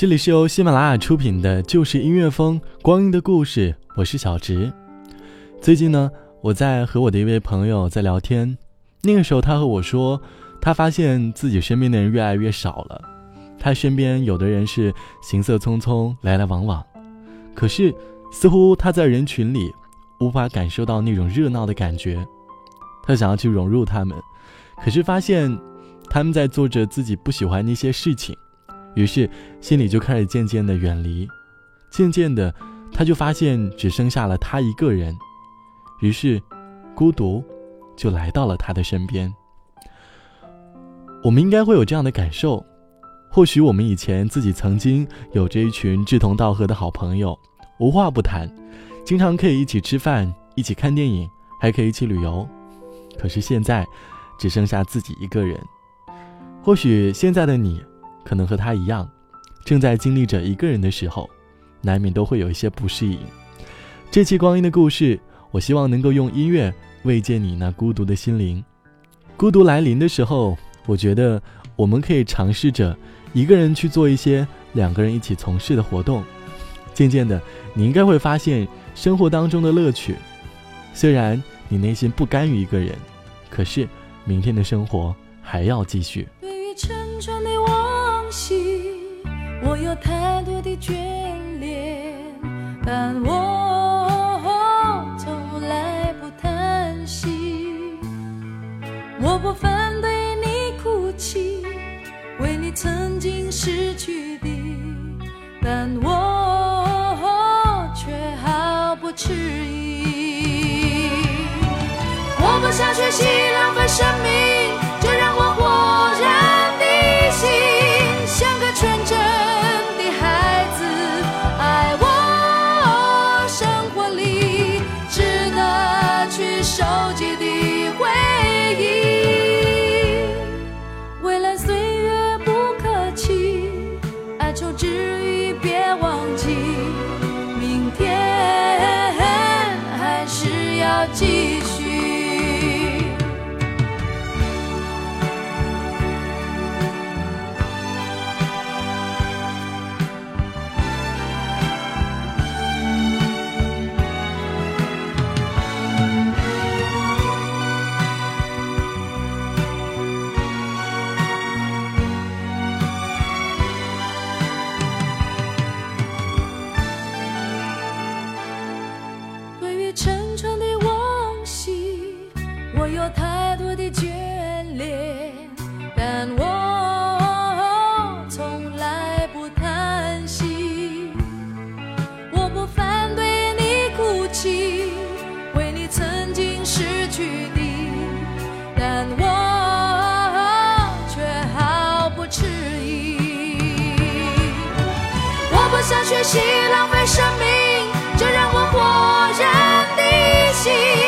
这里是由喜马拉雅出品的《就是音乐风光阴的故事》，我是小植。最近呢，我在和我的一位朋友在聊天，那个时候他和我说，他发现自己身边的人越来越少了。他身边有的人是行色匆匆，来来往往，可是似乎他在人群里无法感受到那种热闹的感觉。他想要去融入他们，可是发现他们在做着自己不喜欢那些事情。于是心里就开始渐渐的远离，渐渐的，他就发现只剩下了他一个人，于是，孤独，就来到了他的身边。我们应该会有这样的感受，或许我们以前自己曾经有着一群志同道合的好朋友，无话不谈，经常可以一起吃饭，一起看电影，还可以一起旅游。可是现在，只剩下自己一个人。或许现在的你。可能和他一样，正在经历着一个人的时候，难免都会有一些不适应。这期光阴的故事，我希望能够用音乐慰藉你那孤独的心灵。孤独来临的时候，我觉得我们可以尝试着一个人去做一些两个人一起从事的活动。渐渐的，你应该会发现生活当中的乐趣。虽然你内心不甘于一个人，可是明天的生活还要继续。但我从来不叹息。我不反对你哭泣，为你曾经失去的，但我却毫不迟疑。我不想学习浪费生命，哀愁之余，别忘记明天还是要继续。沉重的往昔我有太多的眷恋但我从来不叹息我不反对你哭泣为你曾经失去的但我却毫不迟疑我不想学习浪费生命就让我活人心，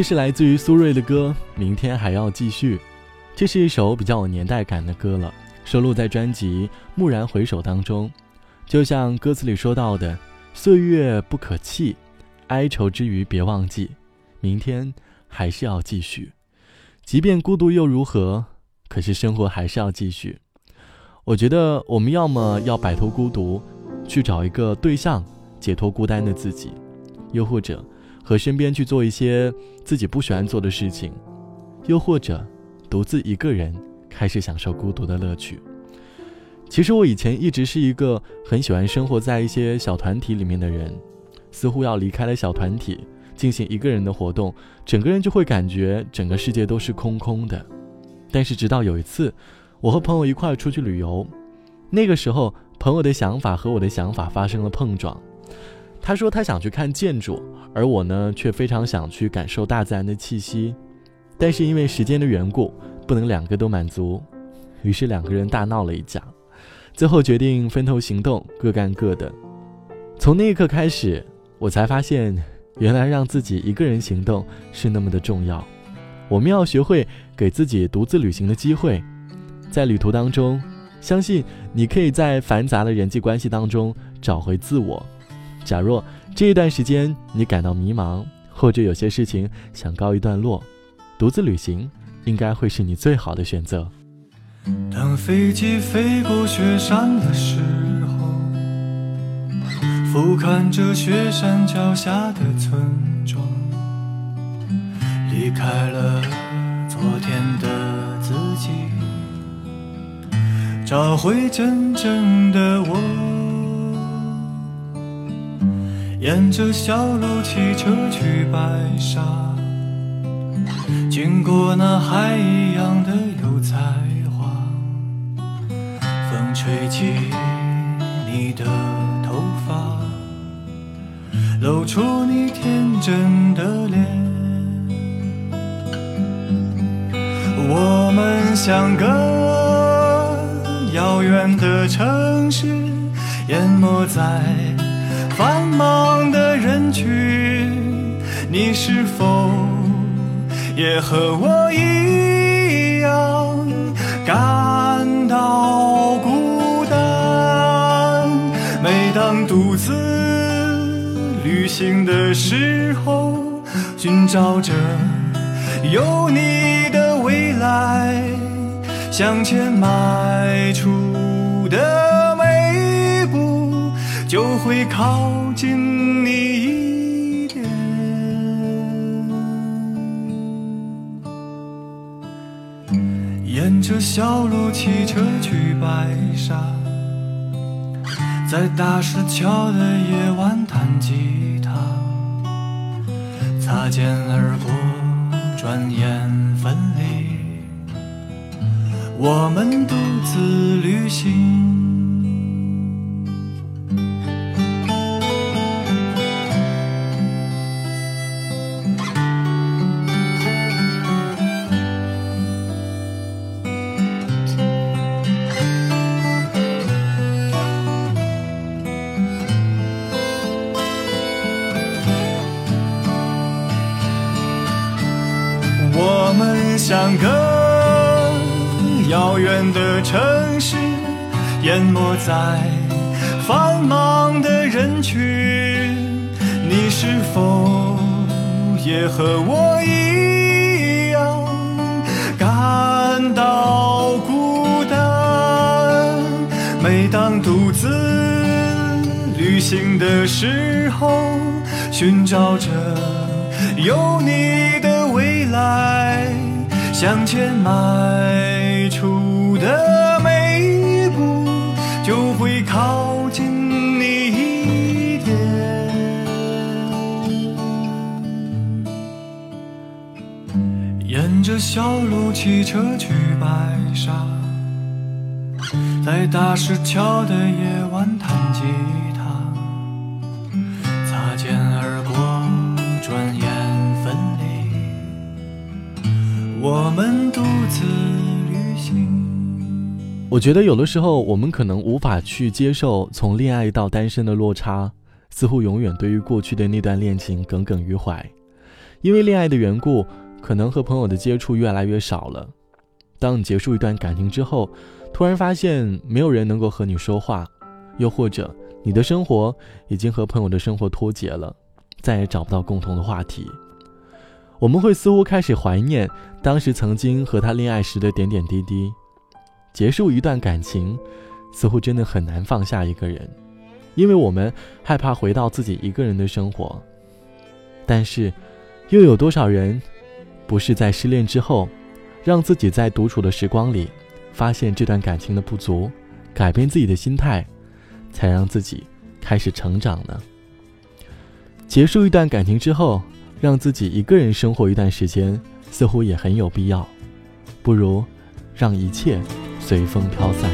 这是来自于苏芮的歌，明天还要继续。这是一首比较有年代感的歌了，收录在专辑《蓦然回首》当中。就像歌词里说到的：“岁月不可弃，哀愁之余别忘记，明天还是要继续。即便孤独又如何？可是生活还是要继续。”我觉得我们要么要摆脱孤独，去找一个对象，解脱孤单的自己。又或者和身边去做一些自己不喜欢做的事情，又或者独自一个人开始享受孤独的乐趣。其实我以前一直是一个很喜欢生活在一些小团体里面的人，似乎要离开了小团体，进行一个人的活动，整个人就会感觉整个世界都是空空的。但是直到有一次，我和朋友一块出去旅游，那个时候朋友的想法和我的想法发生了碰撞。他说他想去看建筑，而我呢却非常想去感受大自然的气息，但是因为时间的缘故，不能两个都满足，于是两个人大闹了一架。最后决定分头行动，各干各的。从那一刻开始，我才发现，原来让自己一个人行动是那么的重要。我们要学会给自己独自旅行的机会，在旅途当中，相信你可以在繁杂的人际关系当中找回自我。假若这一段时间你感到迷茫，或者有些事情想告一段落，独自旅行应该会是你最好的选择。当飞机飞过雪山的时候，俯瞰着雪山脚下的村庄，离开了昨天的自己，找回真正的我。沿着小路骑车去白沙，经过那海一样的油菜花，风。吹起你的头发，露出你天真的脸。我们像个遥远的城市，淹没在繁忙的人群。你是否也和我一样感到孤单？每？当独自旅行的时候，寻找着有你的未来，向前迈出会靠近你一点。沿着小路骑车去白沙。在大石桥的夜晚弹吉他，擦肩而过，转眼分离，我们独自旅行。淹没在繁忙的人群。你是否也和我一样感到孤单？每当独自旅行的时候，寻找着有你的未来。向前迈靠近你一点。沿着小路骑车去白沙，在大石桥的夜晚我觉得有的时候，我们可能无法去接受从恋爱到单身的落差，似乎永远对于过去的那段恋情耿耿于怀。因为恋爱的缘故，可能和朋友的接触越来越少了。当你结束一段感情之后，突然发现没有人能够和你说话，又或者你的生活已经和朋友的生活脱节了，再也找不到共同的话题。我们会似乎开始怀念当时曾经和他恋爱时的点点滴滴。结束一段感情，似乎真的很难放下一个人，因为我们害怕回到自己一个人的生活，但是，又有多少人，不是在失恋之后，让自己在独处的时光里，发现这段感情的不足，改变自己的心态，才让自己开始成长呢？结束一段感情之后，让自己一个人生活一段时间，似乎也很有必要。不如，让一切随风飘散。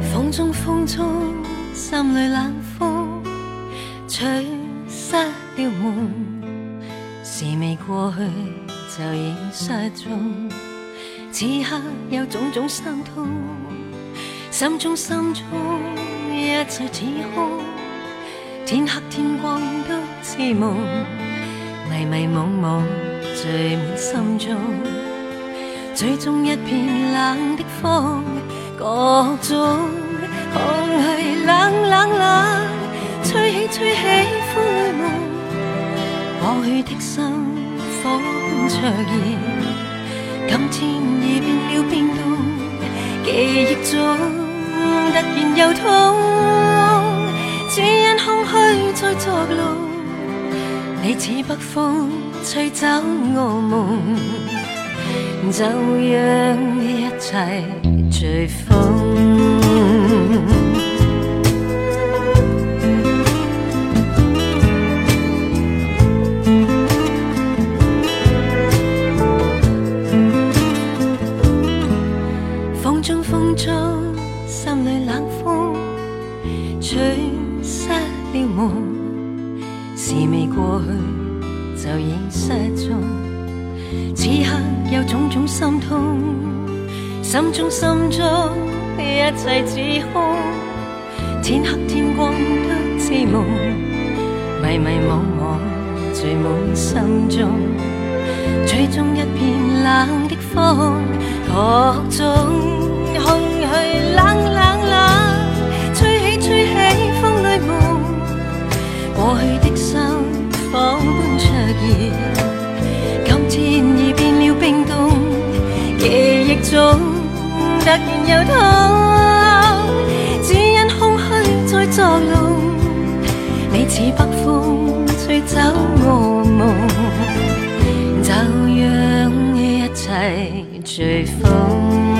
风中风中，心里冷风，吹失了梦。事未过去，就已失踪。此刻有种种心痛，心中心中一切似空。天黑天光都似梦，迷迷惘惘聚满心中。最终一片冷的风，各种空气冷冷冷，吹起吹起灰梦，过去的心火灼热，今天已变了冰冻，记忆中突然又痛，只因空虚在作弄，你似北风吹走我梦。就让一切随风。心中，吹中一片冷的风，各种空虚冷冷冷，吹起吹起风里梦，过去的心火般灼热。今天已變了冰凍，記憶中突然又痛，只因空虛在作弄，你似北風吹走我梦就让一切随风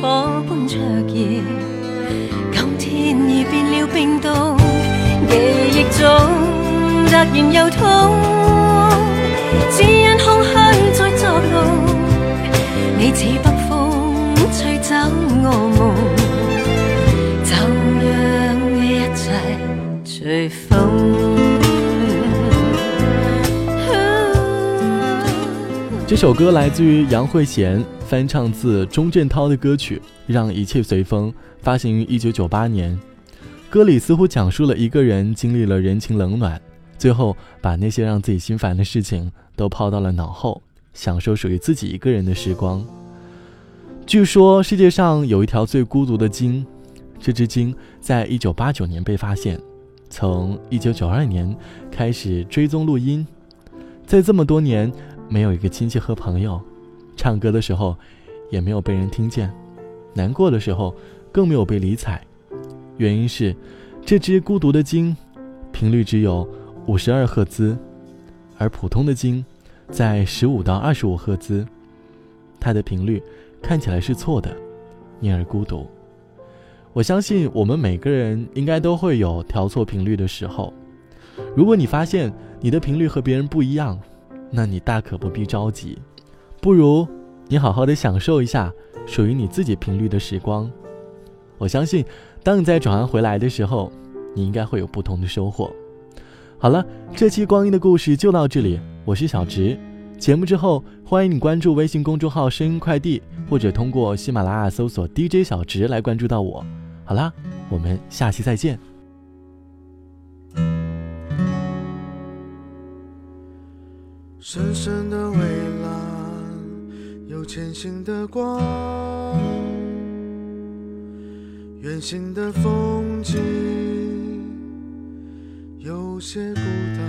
火般灼熱，今天已變了冰凍，記憶中突然又痛，只因空虛在作弄，你似北風吹走我夢。就讓一切隨風。这首歌来自于杨慧娴，翻唱自钟镇涛的歌曲《让一切随风》，发行于一九九八年。歌里似乎讲述了一个人经历了人情冷暖，最后把那些让自己心烦的事情都抛到了脑后，享受属于自己一个人的时光。据说世界上有一条最孤独的鲸，这只鲸在一九八九年被发现，从一九九二年开始追踪录音，在这么多年。没有一个亲戚和朋友，唱歌的时候也没有被人听见，难过的时候更没有被理睬。原因是，这只孤独的鲸，频率只有五十二赫兹，而普通的鲸在十五到二十五赫兹，它的频率看起来是错的，因而孤独。我相信我们每个人应该都会有调错频率的时候。如果你发现你的频率和别人不一样，那你大可不必着急，不如你好好的享受一下属于你自己频率的时光。我相信，当你再转换回来的时候，你应该会有不同的收获。好了，这期光阴的故事就到这里，我是小直。节目之后，欢迎你关注微信公众号“声音快递”，或者通过喜马拉雅搜索 “DJ 小直”来关注到我。好啦，我们下期再见。深深的蔚蓝，有前行的光，远行的风景有些孤单，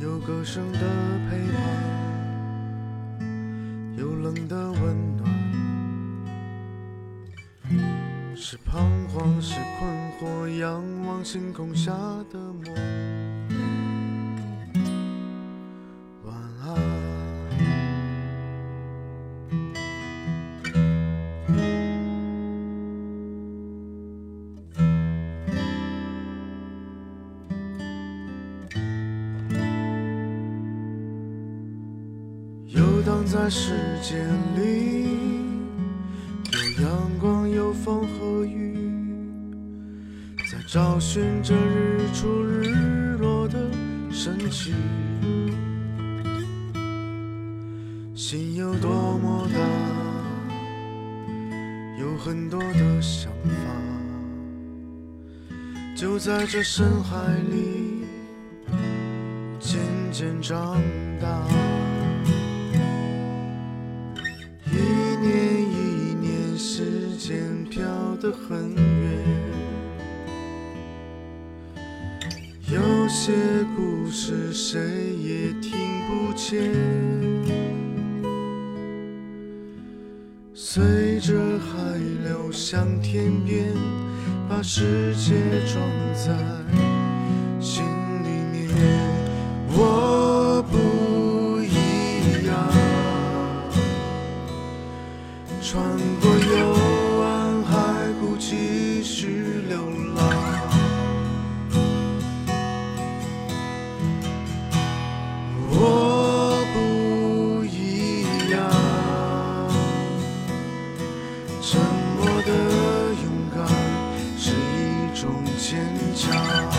有歌声的陪伴，有冷的温暖，是彷徨，是困惑，仰望星空下的梦。神奇。心有多么大，有很多的想法，就在这深海里渐渐长大。一年一年，时间飘得很远，有些是谁也听不见。随着海流向天边，把世界装载 John.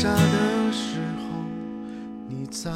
下的时候你在